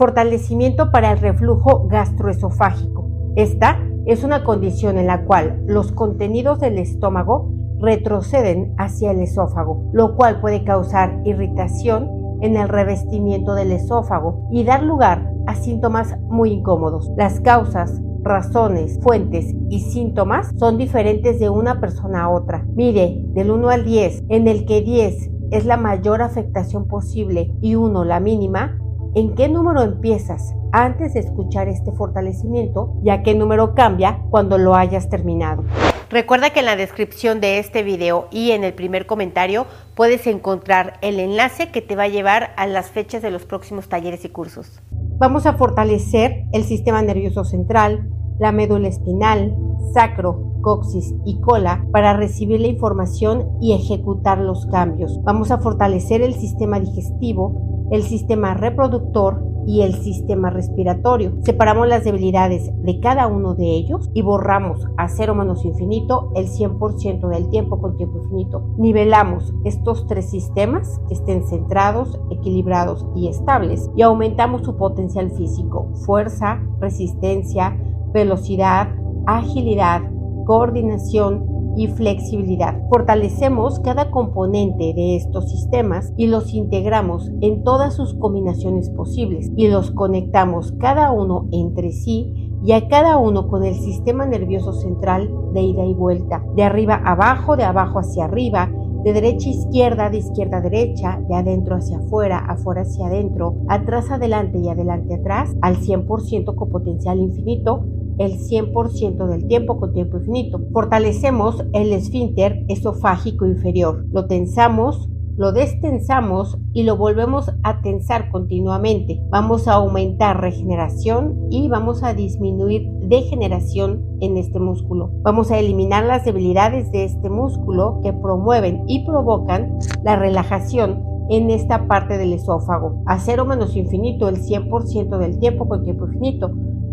Fortalecimiento para el reflujo gastroesofágico. Esta es una condición en la cual los contenidos del estómago retroceden hacia el esófago, lo cual puede causar irritación en el revestimiento del esófago y dar lugar a síntomas muy incómodos. Las causas, razones, fuentes y síntomas son diferentes de una persona a otra. Mire, del 1 al 10, en el que 10 es la mayor afectación posible y 1 la mínima, ¿en qué número empiezas antes de escuchar este fortalecimiento y a qué número cambia cuando lo hayas terminado? Recuerda que en la descripción de este video y en el primer comentario puedes encontrar el enlace que te va a llevar a las fechas de los próximos talleres y cursos. Vamos a fortalecer el sistema nervioso central, la médula espinal, sacro, coxis y cola para recibir la información y ejecutar los cambios. Vamos a fortalecer el sistema digestivo, el sistema reproductor y el sistema respiratorio. Separamos las debilidades de cada uno de ellos y borramos a cero menos infinito el 100% del tiempo con tiempo infinito. Nivelamos estos tres sistemas que estén centrados, equilibrados y estables y aumentamos su potencial físico, fuerza, resistencia, velocidad, agilidad, coordinación, y flexibilidad. Fortalecemos cada componente de estos sistemas y los integramos en todas sus combinaciones posibles y los conectamos cada uno entre sí y a cada uno con el sistema nervioso central de ida y vuelta, de arriba abajo, de abajo hacia arriba, de derecha a izquierda, de izquierda a derecha, de adentro hacia afuera, afuera hacia adentro, atrás adelante y adelante atrás, al 100% con potencial infinito, el 100% del tiempo con tiempo infinito. Fortalecemos el esfínter esofágico inferior. Lo tensamos, lo destensamos y lo volvemos a tensar continuamente. Vamos a aumentar regeneración y vamos a disminuir degeneración en este músculo. Vamos a eliminar las debilidades de este músculo que promueven y provocan la relajación en esta parte del esófago. A cero menos infinito el 100% del tiempo con tiempo infinito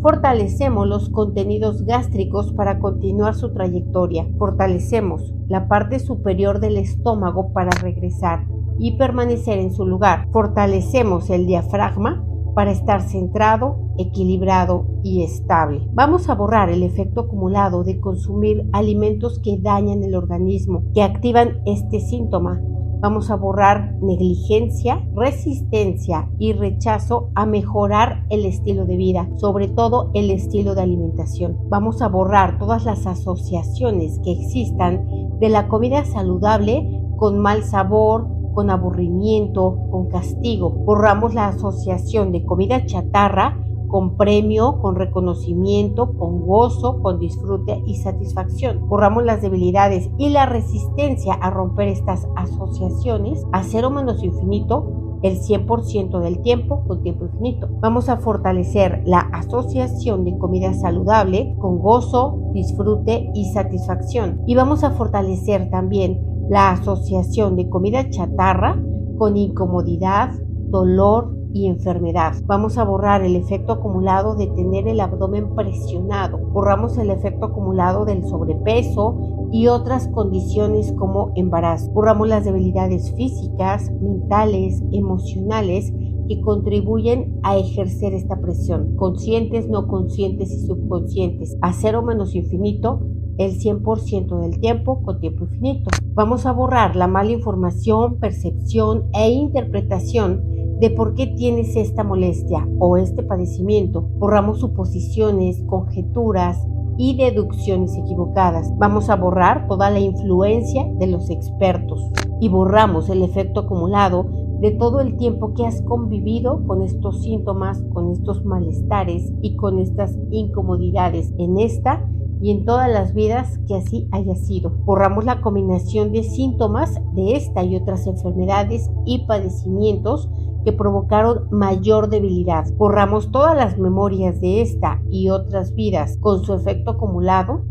Fortalecemos los contenidos gástricos para continuar su trayectoria. Fortalecemos la parte superior del estómago para regresar y permanecer en su lugar. Fortalecemos el diafragma para estar centrado, equilibrado y estable. Vamos a borrar el efecto acumulado de consumir alimentos que dañan el organismo, que activan este síntoma Vamos a borrar negligencia, resistencia y rechazo a mejorar el estilo de vida, sobre todo el estilo de alimentación. Vamos a borrar todas las asociaciones que existan de la comida saludable con mal sabor, con aburrimiento, con castigo. Borramos la asociación de comida chatarra con premio, con reconocimiento, con gozo, con disfrute y satisfacción. Borramos las debilidades y la resistencia a romper estas asociaciones a cero menos infinito el 100% del tiempo con tiempo infinito. Vamos a fortalecer la asociación de comida saludable con gozo, disfrute y satisfacción. Y vamos a fortalecer también la asociación de comida chatarra con incomodidad, dolor, y enfermedad. Vamos a borrar el efecto acumulado de tener el abdomen presionado. Borramos el efecto acumulado del sobrepeso y otras condiciones como embarazo. Borramos las debilidades físicas, mentales, emocionales que contribuyen a ejercer esta presión, conscientes, no conscientes y subconscientes, a cero menos infinito el 100% del tiempo con tiempo infinito. Vamos a borrar la mala información, percepción e interpretación de por qué tienes esta molestia o este padecimiento. Borramos suposiciones, conjeturas y deducciones equivocadas. Vamos a borrar toda la influencia de los expertos y borramos el efecto acumulado de todo el tiempo que has convivido con estos síntomas, con estos malestares y con estas incomodidades en esta y en todas las vidas que así haya sido. Borramos la combinación de síntomas de esta y otras enfermedades y padecimientos que provocaron mayor debilidad. Borramos todas las memorias de esta y otras vidas con su efecto acumulado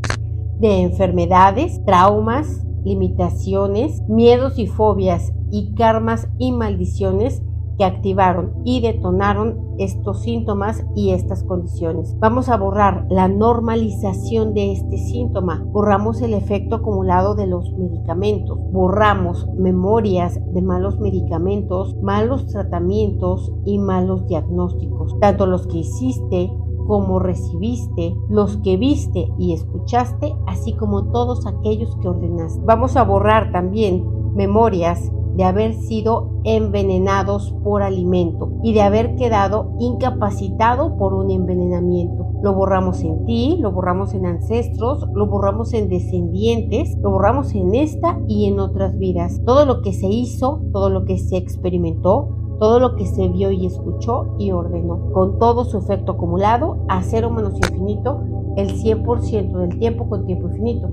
de enfermedades, traumas, limitaciones, miedos y fobias y karmas y maldiciones que activaron y detonaron estos síntomas y estas condiciones. Vamos a borrar la normalización de este síntoma, borramos el efecto acumulado de los medicamentos, borramos memorias de malos medicamentos, malos tratamientos y malos diagnósticos, tanto los que hiciste como recibiste, los que viste y escuchaste, así como todos aquellos que ordenaste. Vamos a borrar también memorias de haber sido envenenados por alimento y de haber quedado incapacitado por un envenenamiento. Lo borramos en ti, lo borramos en ancestros, lo borramos en descendientes, lo borramos en esta y en otras vidas. Todo lo que se hizo, todo lo que se experimentó, todo lo que se vio y escuchó y ordenó, con todo su efecto acumulado a cero menos infinito, el 100% del tiempo con tiempo infinito.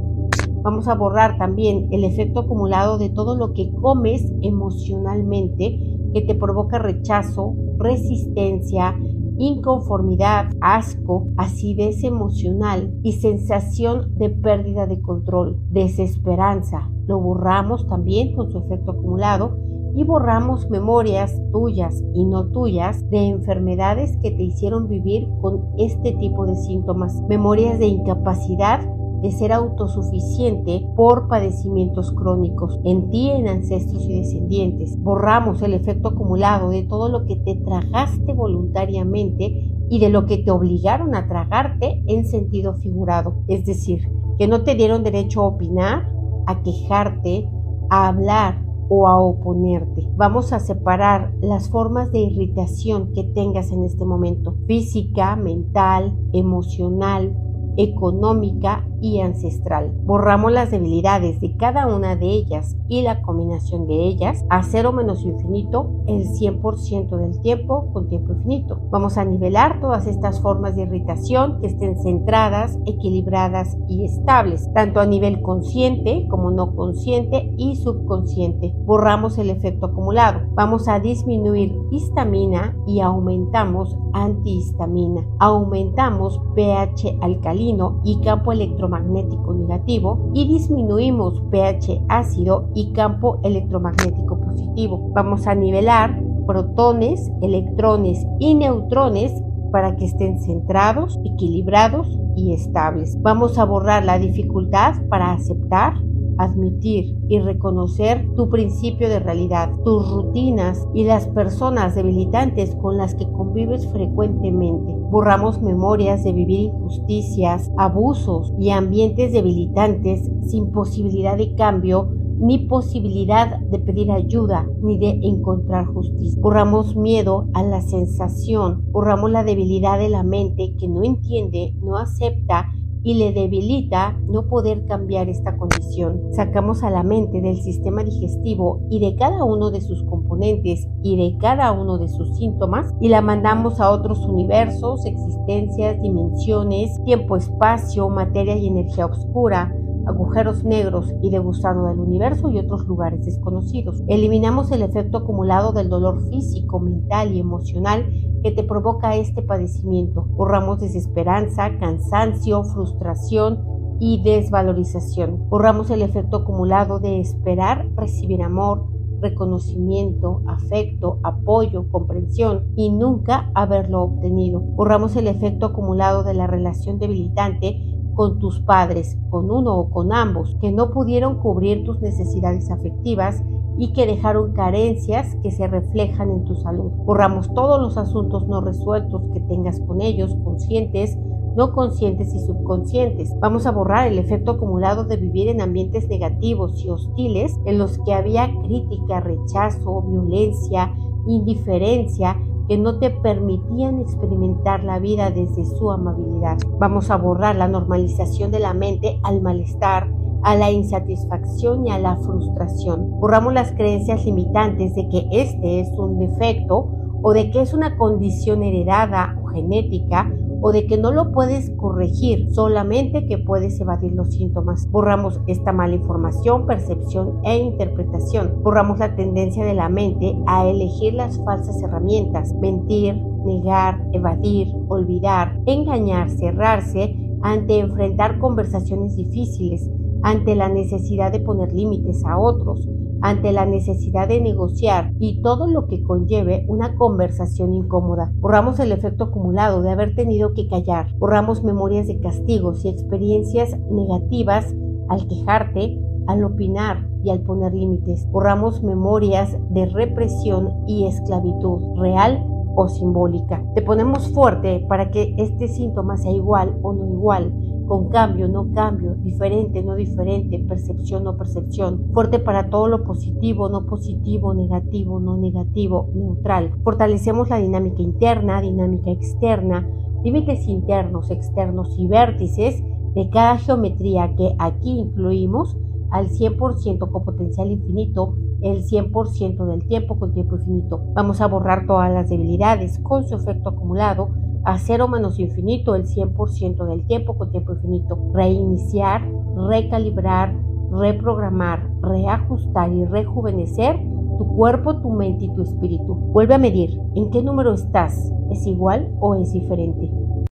Vamos a borrar también el efecto acumulado de todo lo que comes emocionalmente que te provoca rechazo, resistencia, inconformidad, asco, acidez emocional y sensación de pérdida de control, desesperanza. Lo borramos también con su efecto acumulado y borramos memorias tuyas y no tuyas de enfermedades que te hicieron vivir con este tipo de síntomas, memorias de incapacidad de ser autosuficiente por padecimientos crónicos en ti, en ancestros y descendientes. Borramos el efecto acumulado de todo lo que te tragaste voluntariamente y de lo que te obligaron a tragarte en sentido figurado. Es decir, que no te dieron derecho a opinar, a quejarte, a hablar o a oponerte. Vamos a separar las formas de irritación que tengas en este momento, física, mental, emocional, económica y ancestral. Borramos las debilidades de cada una de ellas y la combinación de ellas a cero menos infinito el 100% del tiempo con tiempo infinito. Vamos a nivelar todas estas formas de irritación que estén centradas, equilibradas y estables, tanto a nivel consciente como no consciente y subconsciente. Borramos el efecto acumulado. Vamos a disminuir histamina y aumentamos antihistamina. Aumentamos pH alcalino y campo electromagnético negativo y disminuimos pH ácido y campo electromagnético positivo. Vamos a nivelar protones, electrones y neutrones para que estén centrados, equilibrados y estables. Vamos a borrar la dificultad para aceptar, admitir y reconocer tu principio de realidad, tus rutinas y las personas debilitantes con las que convives frecuentemente. Borramos memorias de vivir injusticias, abusos y ambientes debilitantes sin posibilidad de cambio ni posibilidad de pedir ayuda ni de encontrar justicia. Borramos miedo a la sensación, borramos la debilidad de la mente que no entiende, no acepta y le debilita no poder cambiar esta condición. Sacamos a la mente del sistema digestivo y de cada uno de sus componentes y de cada uno de sus síntomas y la mandamos a otros universos, existencias, dimensiones, tiempo, espacio, materia y energía oscura agujeros negros y de gusano del universo y otros lugares desconocidos. Eliminamos el efecto acumulado del dolor físico, mental y emocional que te provoca este padecimiento. Borramos desesperanza, cansancio, frustración y desvalorización. Borramos el efecto acumulado de esperar recibir amor, reconocimiento, afecto, apoyo, comprensión y nunca haberlo obtenido. Borramos el efecto acumulado de la relación debilitante con tus padres, con uno o con ambos, que no pudieron cubrir tus necesidades afectivas y que dejaron carencias que se reflejan en tu salud. Borramos todos los asuntos no resueltos que tengas con ellos, conscientes, no conscientes y subconscientes. Vamos a borrar el efecto acumulado de vivir en ambientes negativos y hostiles en los que había crítica, rechazo, violencia, indiferencia, que no te permitían experimentar la vida desde su amabilidad. Vamos a borrar la normalización de la mente al malestar, a la insatisfacción y a la frustración. Borramos las creencias limitantes de que este es un defecto o de que es una condición heredada o genética o de que no lo puedes corregir, solamente que puedes evadir los síntomas. Borramos esta mala información, percepción e interpretación. Borramos la tendencia de la mente a elegir las falsas herramientas, mentir, negar, evadir, olvidar, engañar, cerrarse ante enfrentar conversaciones difíciles, ante la necesidad de poner límites a otros, ante la necesidad de negociar y todo lo que conlleve una conversación incómoda. Borramos el efecto acumulado de haber tenido que callar. Borramos memorias de castigos y experiencias negativas al quejarte, al opinar y al poner límites. Borramos memorias de represión y esclavitud real o simbólica. Te ponemos fuerte para que este síntoma sea igual o no igual, con cambio, no cambio, diferente, no diferente, percepción, no percepción. Fuerte para todo lo positivo, no positivo, negativo, no negativo, neutral. Fortalecemos la dinámica interna, dinámica externa, límites internos, externos y vértices de cada geometría que aquí incluimos al 100% con potencial infinito el 100% del tiempo con tiempo infinito. Vamos a borrar todas las debilidades con su efecto acumulado a cero menos infinito el 100% del tiempo con tiempo infinito. Reiniciar, recalibrar, reprogramar, reajustar y rejuvenecer tu cuerpo, tu mente y tu espíritu. Vuelve a medir en qué número estás. ¿Es igual o es diferente?